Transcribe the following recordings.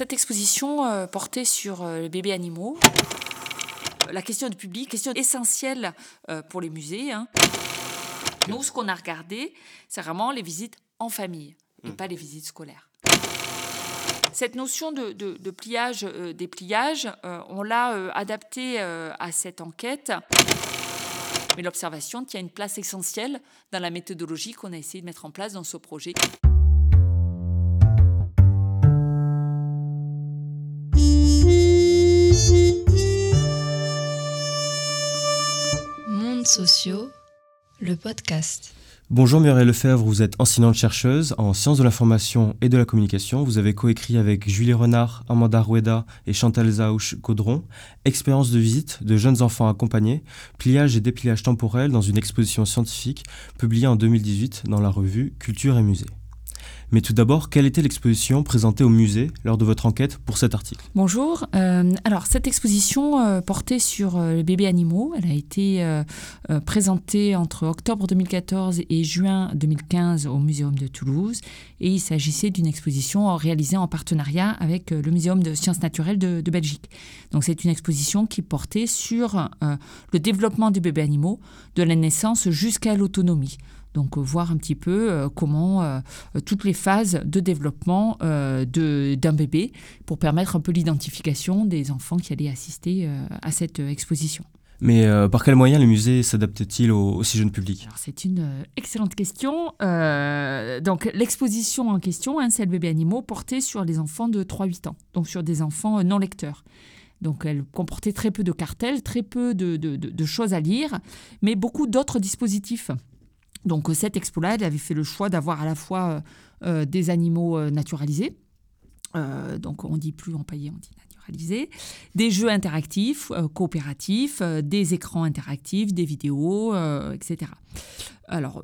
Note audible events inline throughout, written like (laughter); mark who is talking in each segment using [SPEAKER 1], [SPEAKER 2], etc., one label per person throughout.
[SPEAKER 1] cette exposition euh, portait sur euh, les bébés animaux. La question du public, question essentielle euh, pour les musées. hein. Nous, ce qu'on a regardé, c'est vraiment les visites en famille et pas les visites scolaires. Cette notion de, de- de pliage, euh, dépliage, euh, on l'a euh, adaptée euh, à cette enquête. Mais l'observation tient une place essentielle dans la méthodologie qu'on a essayé de mettre en place dans ce projet.
[SPEAKER 2] Sociaux, le podcast.
[SPEAKER 3] Bonjour Muriel Lefebvre, vous êtes enseignante chercheuse en sciences de l'information et de la communication. Vous avez coécrit avec Julie Renard, Amanda Rueda et Chantal Zaouch-Caudron Expérience de visite de jeunes enfants accompagnés, pliage et dépliage temporel dans une exposition scientifique publiée en 2018 dans la revue Culture et Musée. Mais tout d'abord, quelle était l'exposition présentée au musée lors de votre enquête pour cet article?
[SPEAKER 1] Bonjour. Euh, alors, cette exposition euh, portait sur euh, les bébés animaux. Elle a été présentée entre octobre 2014 et juin 2015 au Muséum de Toulouse. Et il s'agissait d'une exposition réalisée en partenariat avec le Muséum de sciences naturelles de, de Belgique. Donc, c'est une exposition qui portait sur le développement des bébés animaux de la naissance jusqu'à l'autonomie. Donc, euh, voir un petit peu euh, comment euh, toutes les phases de développement d'un bébé pour permettre un peu l'identification des enfants qui allaient assister à cette exposition.
[SPEAKER 3] Mais euh, par quels moyens le musée s'adapte-t-il au, au si jeune public?
[SPEAKER 1] C'est une euh, excellente question. Euh, donc l'exposition en question, hein, c'est le bébé animaux, portait sur les enfants de 3-8 ans, donc sur des enfants non lecteurs. Donc elle comportait très peu de cartels, très peu de, de- de- de choses à lire, mais beaucoup d'autres dispositifs. Donc euh, cette expo-là, elle avait fait le choix d'avoir à la fois euh, euh, des animaux naturalisés, donc on dit plus empaillés, on dit naturalisés, des jeux interactifs, coopératifs, des écrans interactifs, des vidéos, etc. Alors,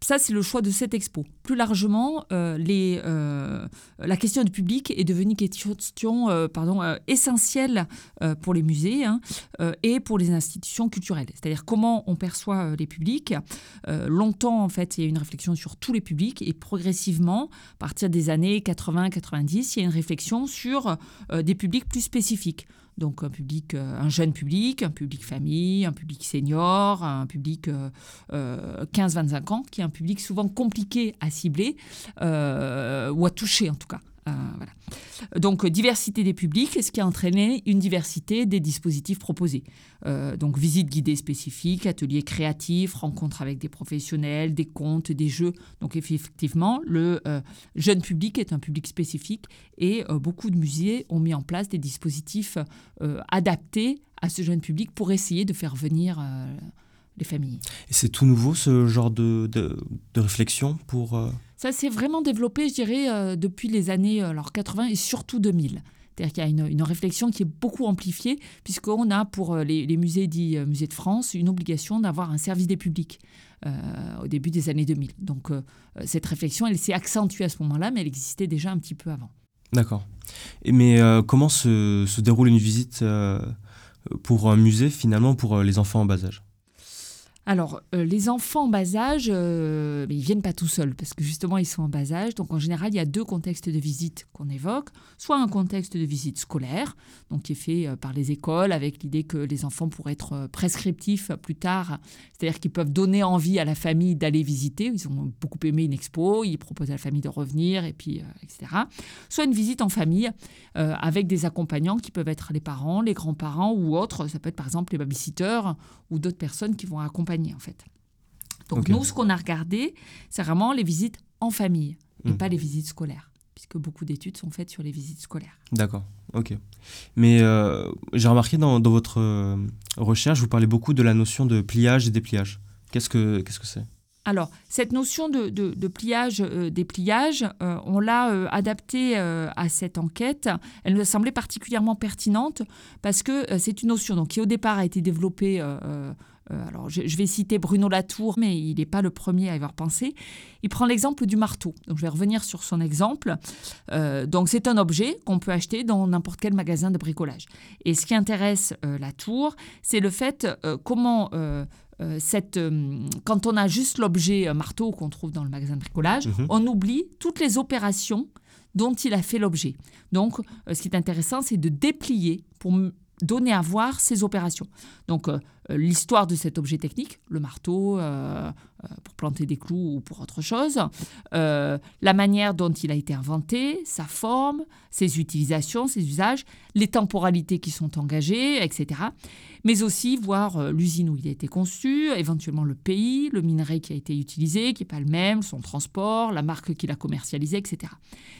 [SPEAKER 1] ça, c'est le choix de cette expo. Plus largement, euh, euh, la question du public est devenue question euh, pardon, essentielle pour les musées hein, et pour les institutions culturelles. C'est-à-dire comment on perçoit les publics. Longtemps, en fait, il y a eu une réflexion sur tous les publics et progressivement, à partir des années 80-90, il y a une réflexion sur des publics plus spécifiques. Donc euh, un jeune public, un public famille, un public senior, un public euh, euh, 15-25 ans, qui est un public souvent compliqué à cibler euh, ou à toucher en tout cas. Euh. Donc diversité des publics, ce qui a entraîné une diversité des dispositifs proposés? Euh, donc visite guidée spécifique, ateliers créatifs, rencontres avec des professionnels, des contes, des jeux. Donc effectivement, le euh, jeune public est un public spécifique et beaucoup de musées ont mis en place des dispositifs adaptés à ce jeune public pour essayer de faire venir les familles.
[SPEAKER 3] Et c'est tout nouveau ce genre de, réflexion pour...
[SPEAKER 1] Ça s'est vraiment développé, je dirais, euh, depuis les années euh, alors 80 et surtout 2000. C'est-à-dire qu'il y a une, réflexion qui est beaucoup amplifiée, puisqu'on a pour euh, les, musées dits musées de France une obligation d'avoir un service des publics au début des années 2000. Donc cette réflexion, elle s'est accentuée à ce moment-là, mais elle existait déjà un petit peu avant.
[SPEAKER 3] D'accord. Mais comment se, déroule une visite pour un musée finalement pour les enfants en bas âge?
[SPEAKER 1] Alors, euh, les enfants en bas âge, euh, ils viennent pas tout seuls parce que justement ils sont en bas âge. Donc en général, il y a deux contextes de visite qu'on évoque. Soit un contexte de visite scolaire, donc qui est fait euh, par les écoles avec l'idée que les enfants pourraient être euh, prescriptifs plus tard, c'est-à-dire qu'ils peuvent donner envie à la famille d'aller visiter. Ils ont beaucoup aimé une expo, ils proposent à la famille de revenir et puis etc. Soit une visite en famille avec des accompagnants qui peuvent être les parents, les grands-parents ou autres. Ça peut être par exemple les babysitters ou d'autres personnes qui vont accompagner en fait. Donc nous, ce qu'on a regardé, c'est vraiment les visites en famille et
[SPEAKER 3] Mhm.
[SPEAKER 1] pas les visites scolaires, puisque beaucoup d'études sont faites sur les visites scolaires.
[SPEAKER 3] D'accord, ok. Mais euh, j'ai remarqué dans, dans votre euh, recherche, vous parlez beaucoup de la notion de pliage et dépliage. Qu'est-ce que qu'est-ce que c'est?
[SPEAKER 1] Alors, cette notion de, de- de pliage, euh, dépliage, euh, on l'a euh, adaptée à cette enquête. Elle nous a semblé particulièrement pertinente parce que c'est une notion donc, qui, au départ, a été développée. Euh, alors, je, je vais citer Bruno Latour, mais il n'est pas le premier à y avoir pensé. Il prend l'exemple du marteau. Donc, je vais revenir sur son exemple. Euh, donc, c'est un objet qu'on peut acheter dans n'importe quel magasin de bricolage. Et ce qui intéresse euh, Latour, c'est le fait euh, comment cette, quand on a juste l'objet marteau qu'on trouve dans le magasin de bricolage,
[SPEAKER 3] Mhm.
[SPEAKER 1] on oublie toutes les opérations dont il a fait l'objet. Donc, ce qui est intéressant, c'est de déplier pour donner à voir ces opérations. Donc, l'histoire de cet objet technique, le marteau euh, pour planter des clous ou pour autre chose, la manière dont il a été inventé, sa forme, ses utilisations, ses usages, les temporalités qui sont engagées, etc. Mais aussi voir l'usine où il a été conçu, éventuellement le pays, le minerai qui a été utilisé, qui n'est pas le même, son transport, la marque qu'il a commercialisée, etc.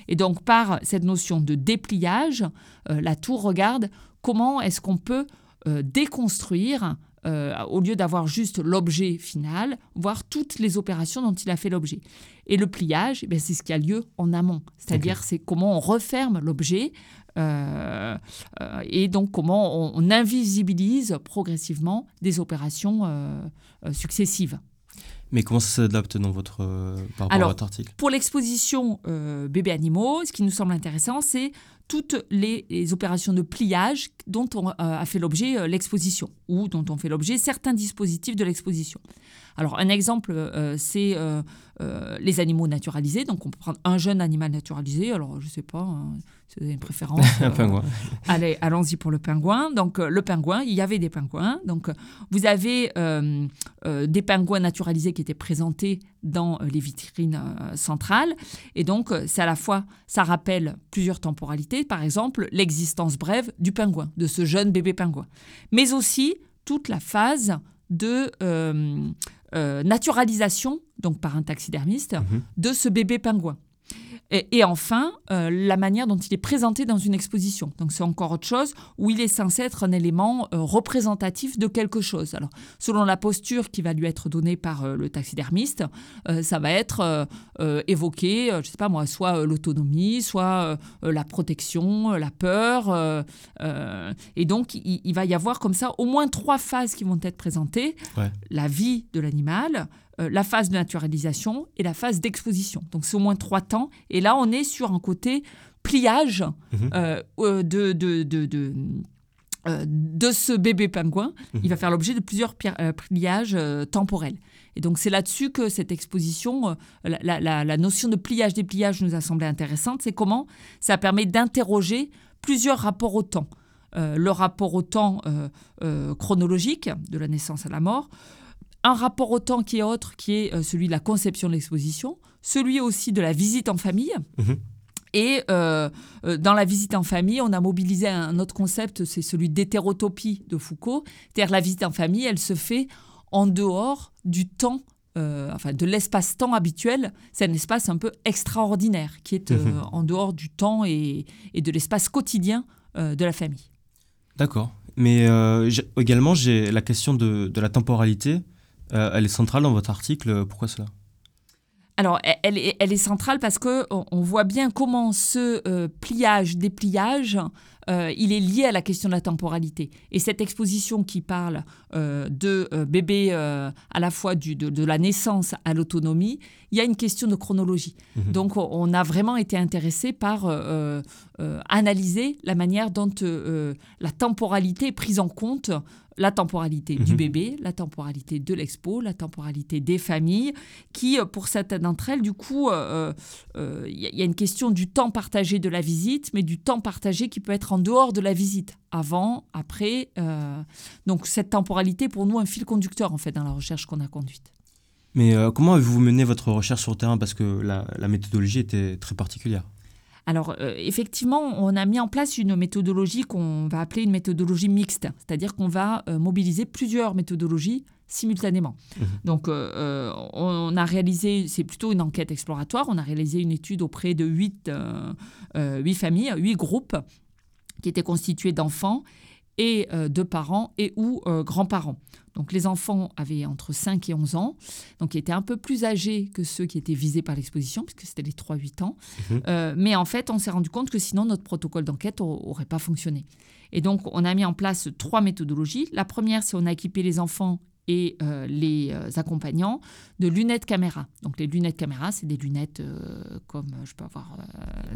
[SPEAKER 1] Et donc, par cette notion de dépliage, la tour regarde comment est-ce qu'on peut euh, déconstruire, euh, au lieu d'avoir juste l'objet final, voir toutes les opérations dont il a fait l'objet. Et le pliage, eh c'est ce qui a lieu en amont, c'est-à-dire c'est comment on referme l'objet euh, et donc comment on, invisibilise progressivement des opérations successives.
[SPEAKER 3] Mais comment ça s'adapte dans votre, par rapport à votre article?
[SPEAKER 1] Pour l'exposition bébés animaux, ce qui nous semble intéressant, c'est toutes les, opérations de pliage dont on euh, a fait l'objet euh, l'exposition ou dont on fait l'objet certains dispositifs de l'exposition. Alors un exemple, euh, c'est les animaux naturalisés. Donc on peut prendre un jeune animal naturalisé. Alors je ne sais pas, hein, vous avez une préférence. (laughs)
[SPEAKER 3] un pingouin.
[SPEAKER 1] Allez, allons-y pour le pingouin. Donc le pingouin, il y avait des pingouins. Donc vous avez des pingouins naturalisés qui étaient présentés dans les vitrines centrales. Et donc c'est à la fois, ça rappelle plusieurs temporalités par exemple, l'existence brève du pingouin, de ce jeune bébé pingouin, mais aussi toute la phase de euh, euh, naturalisation, donc par un taxidermiste, mhm. de ce bébé pingouin. Et, enfin, euh, la manière dont il est présenté dans une exposition. Donc c'est encore autre chose où il est censé être un élément euh, représentatif de quelque chose. Alors selon la posture qui va lui être donnée par euh, le taxidermiste, ça va être évoqué, je ne sais pas moi, soit l'autonomie, soit la protection, la peur. et donc il, va y avoir comme ça au moins trois phases qui vont être présentées. La vie de l'animal, la phase de naturalisation et la phase d'exposition. Donc c'est au moins trois temps. Et là, on est sur un côté pliage mhm. euh, euh, de, de, de, de ce bébé pingouin, mhm. il va faire l'objet de plusieurs pliages temporels. Et donc c'est là-dessus que cette exposition, la, la, notion de pliage-dépliage nous a semblé intéressante. C'est comment ça permet d'interroger plusieurs rapports au temps. le rapport au temps chronologique, de la naissance à la mort, un rapport au temps qui est autre, qui est euh, celui de la conception de l'exposition, celui aussi de la visite en famille. Mhm. Et euh, euh, dans la visite en famille, on a mobilisé un autre concept, c'est celui d'hétérotopie de Foucault. C'est-à-dire la visite en famille, elle se fait en dehors du temps, enfin de l'espace-temps habituel. C'est un espace un peu extraordinaire qui est mhm. en dehors du temps et, de l'espace quotidien de la famille.
[SPEAKER 3] D'accord. Mais également, j'ai la question de, de la temporalité. Euh, elle est centrale dans votre article. Pourquoi cela?
[SPEAKER 1] Alors, elle est, elle est, centrale parce que on voit bien comment ce euh, pliage, dépliage, euh, il est lié à la question de la temporalité. Et cette exposition qui parle de bébé à la fois du, de, la naissance à l'autonomie, il y a une question de chronologie. Mhm. Donc, on a vraiment été intéressé par analyser la manière dont la temporalité est prise en compte la temporalité du mhm. bébé, la temporalité de l'expo, la temporalité des familles, qui, euh, pour certaines d'entre elles, du coup, il euh, euh, y, a une question du temps partagé de la visite, mais du temps partagé qui peut être en dehors de la visite, avant, après. donc cette temporalité, pour nous, un fil conducteur, en fait, dans la recherche qu'on a conduite.
[SPEAKER 3] Mais comment avez-vous mené votre recherche sur le terrain? Parce que la méthodologie était très particulière.
[SPEAKER 1] Alors, euh, effectivement, on a mis en place une méthodologie qu'on va appeler une méthodologie mixte, c'est-à-dire qu'on va euh, mobiliser plusieurs méthodologies simultanément. Mmh. Donc, euh, on a réalisé, c'est plutôt une enquête exploratoire, on a réalisé une étude auprès de huit, huit familles, huit groupes qui étaient constitués d'enfants et de parents et ou grands-parents. Donc les enfants avaient entre 5 et 11 ans, donc ils étaient un peu plus âgés que ceux qui étaient visés par l'exposition, puisque c'était les 3-8 ans. Mhm. Euh, mais en fait, on s'est rendu compte que sinon notre protocole d'enquête n'aurait pas fonctionné. Et donc on a mis en place trois méthodologies. La première, c'est on a équipé les enfants et euh, les euh, accompagnants de lunettes caméra. Donc les lunettes caméra, c'est des lunettes comme je peux avoir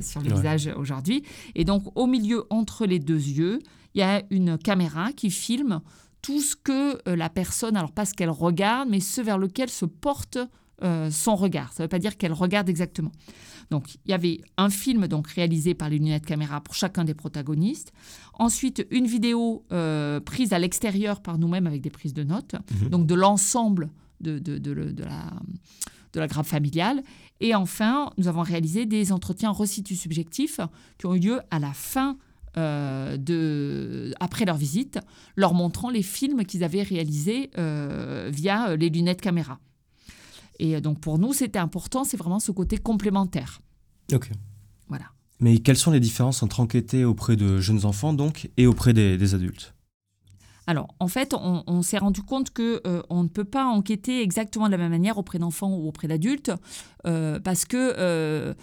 [SPEAKER 1] sur le visage aujourd'hui. Et donc au milieu, entre les deux yeux, il y a une caméra qui filme tout ce que euh, la personne, alors pas ce qu'elle regarde, mais ce vers lequel se porte euh, son regard. Ça ne veut pas dire qu'elle regarde exactement. Donc, il y avait un film donc réalisé par les lunettes caméra pour chacun des protagonistes. Ensuite, une vidéo euh, prise à l'extérieur par nous-mêmes avec des prises de notes,
[SPEAKER 3] Mhm.
[SPEAKER 1] donc de l'ensemble de, de, de, le- de la, de la grappe familiale. Et enfin, nous avons réalisé des entretiens recitus subjectifs qui ont eu lieu à la fin euh, de, après leur visite, leur montrant les films qu'ils avaient réalisés euh, via les lunettes caméra. Et donc pour nous, c'était important, c'est vraiment ce côté complémentaire.
[SPEAKER 3] Ok.
[SPEAKER 1] Voilà.
[SPEAKER 3] Mais quelles sont les différences entre enquêter auprès de jeunes enfants donc et auprès des, des adultes?
[SPEAKER 1] Alors, en fait, on, on s'est rendu compte que euh, on ne peut pas enquêter exactement de la même manière auprès d'enfants ou auprès d'adultes, euh, parce que euh,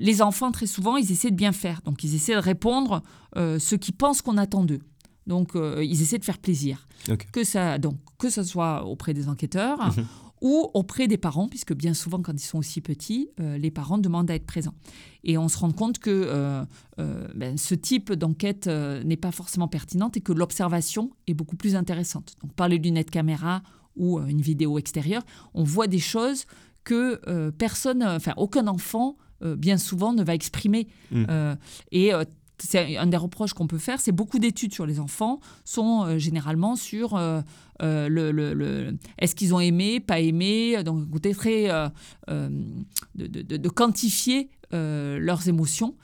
[SPEAKER 1] les enfants, très souvent, ils essaient de bien faire. Donc, ils essaient de répondre ce qu'ils pensent qu'on attend d'eux. Donc, ils essaient de faire plaisir. Que ça, donc, que ce soit auprès des enquêteurs
[SPEAKER 3] Mhm.
[SPEAKER 1] Ou auprès des parents, puisque bien souvent, quand ils sont aussi petits, euh, les parents demandent à être présents. Et on se rend compte que euh, euh, ben, ce type d'enquête n'est pas forcément pertinente et que l'observation est beaucoup plus intéressante. Donc, par les lunettes caméra ou une vidéo extérieure, on voit des choses que personne, enfin aucun enfant, bien souvent, ne va exprimer.
[SPEAKER 3] Mm.
[SPEAKER 1] Euh, et euh, c'est un des reproches qu'on peut faire, c'est beaucoup d'études sur les enfants sont euh, généralement sur euh, euh, le, le- le- est-ce qu'ils ont aimé, pas aimé, donc côté très de, de- de- quantifier leurs émotions.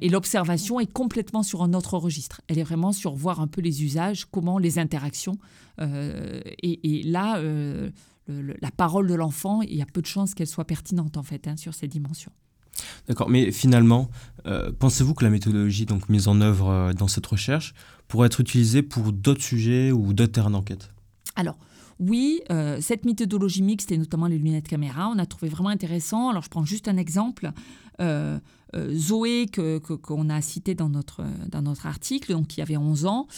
[SPEAKER 1] Et l'observation est complètement sur un autre registre. Elle est vraiment sur voir un peu les usages, comment les interactions. et, là, la parole de l'enfant, il y a peu de chances qu'elle soit pertinente en fait hein, sur ces dimensions.
[SPEAKER 3] D'accord, mais finalement, euh, pensez-vous que la méthodologie donc mise en œuvre euh, dans cette recherche pourrait être utilisée pour d'autres sujets ou d'autres terrains d'enquête?
[SPEAKER 1] Alors, oui, euh, cette méthodologie mixte et notamment les lunettes caméra, on a trouvé vraiment intéressant. Alors, je prends juste un exemple. Zoé, que- que- qu'on a cité dans notre, dans notre article, donc qui avait 11 ans,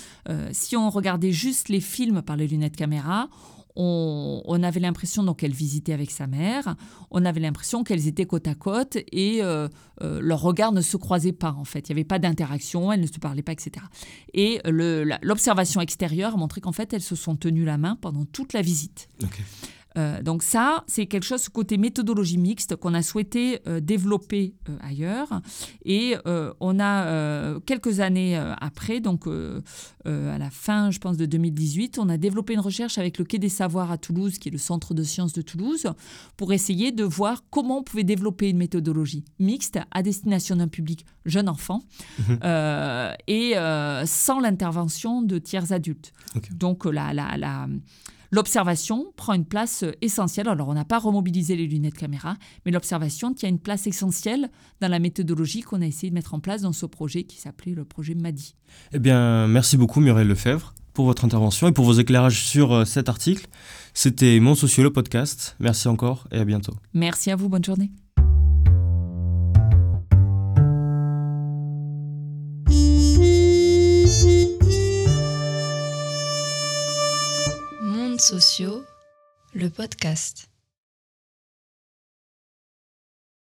[SPEAKER 1] si on regardait juste les films par les lunettes caméra, on, avait l'impression donc qu'elle visitait avec sa mère, on avait l'impression qu'elles étaient côte à côte et euh, euh, leurs regards ne se croisaient pas en fait. Il n'y avait pas d'interaction, elles ne se parlaient pas, etc. Et l'observation extérieure a montré qu'en fait, elles se sont tenues la main pendant toute la visite. Euh, donc ça, c'est quelque chose, ce côté méthodologie mixte qu'on a souhaité euh, développer euh, ailleurs. Et on a, quelques années après, donc à la fin, je pense, de 2018, on a développé une recherche avec le Quai des Savoirs à Toulouse, qui est le centre de sciences de Toulouse, pour essayer de voir comment on pouvait développer une méthodologie mixte à destination d'un public jeune enfant
[SPEAKER 3] Mhm.
[SPEAKER 1] et sans l'intervention de tiers adultes. Donc la, la, la- l'observation prend une place euh, essentielle. Alors on n'a pas remobilisé les lunettes caméra, mais l'observation tient une place essentielle dans la méthodologie qu'on a essayé de mettre en place dans ce projet qui s'appelait le projet MADI.
[SPEAKER 3] Eh bien, merci beaucoup Muriel Lefebvre pour votre intervention et pour vos éclairages sur euh, cet article. C'était Mon Socio, le podcast. Merci encore et à bientôt.
[SPEAKER 1] Merci à vous, bonne journée.
[SPEAKER 2] Sociaux, le podcast.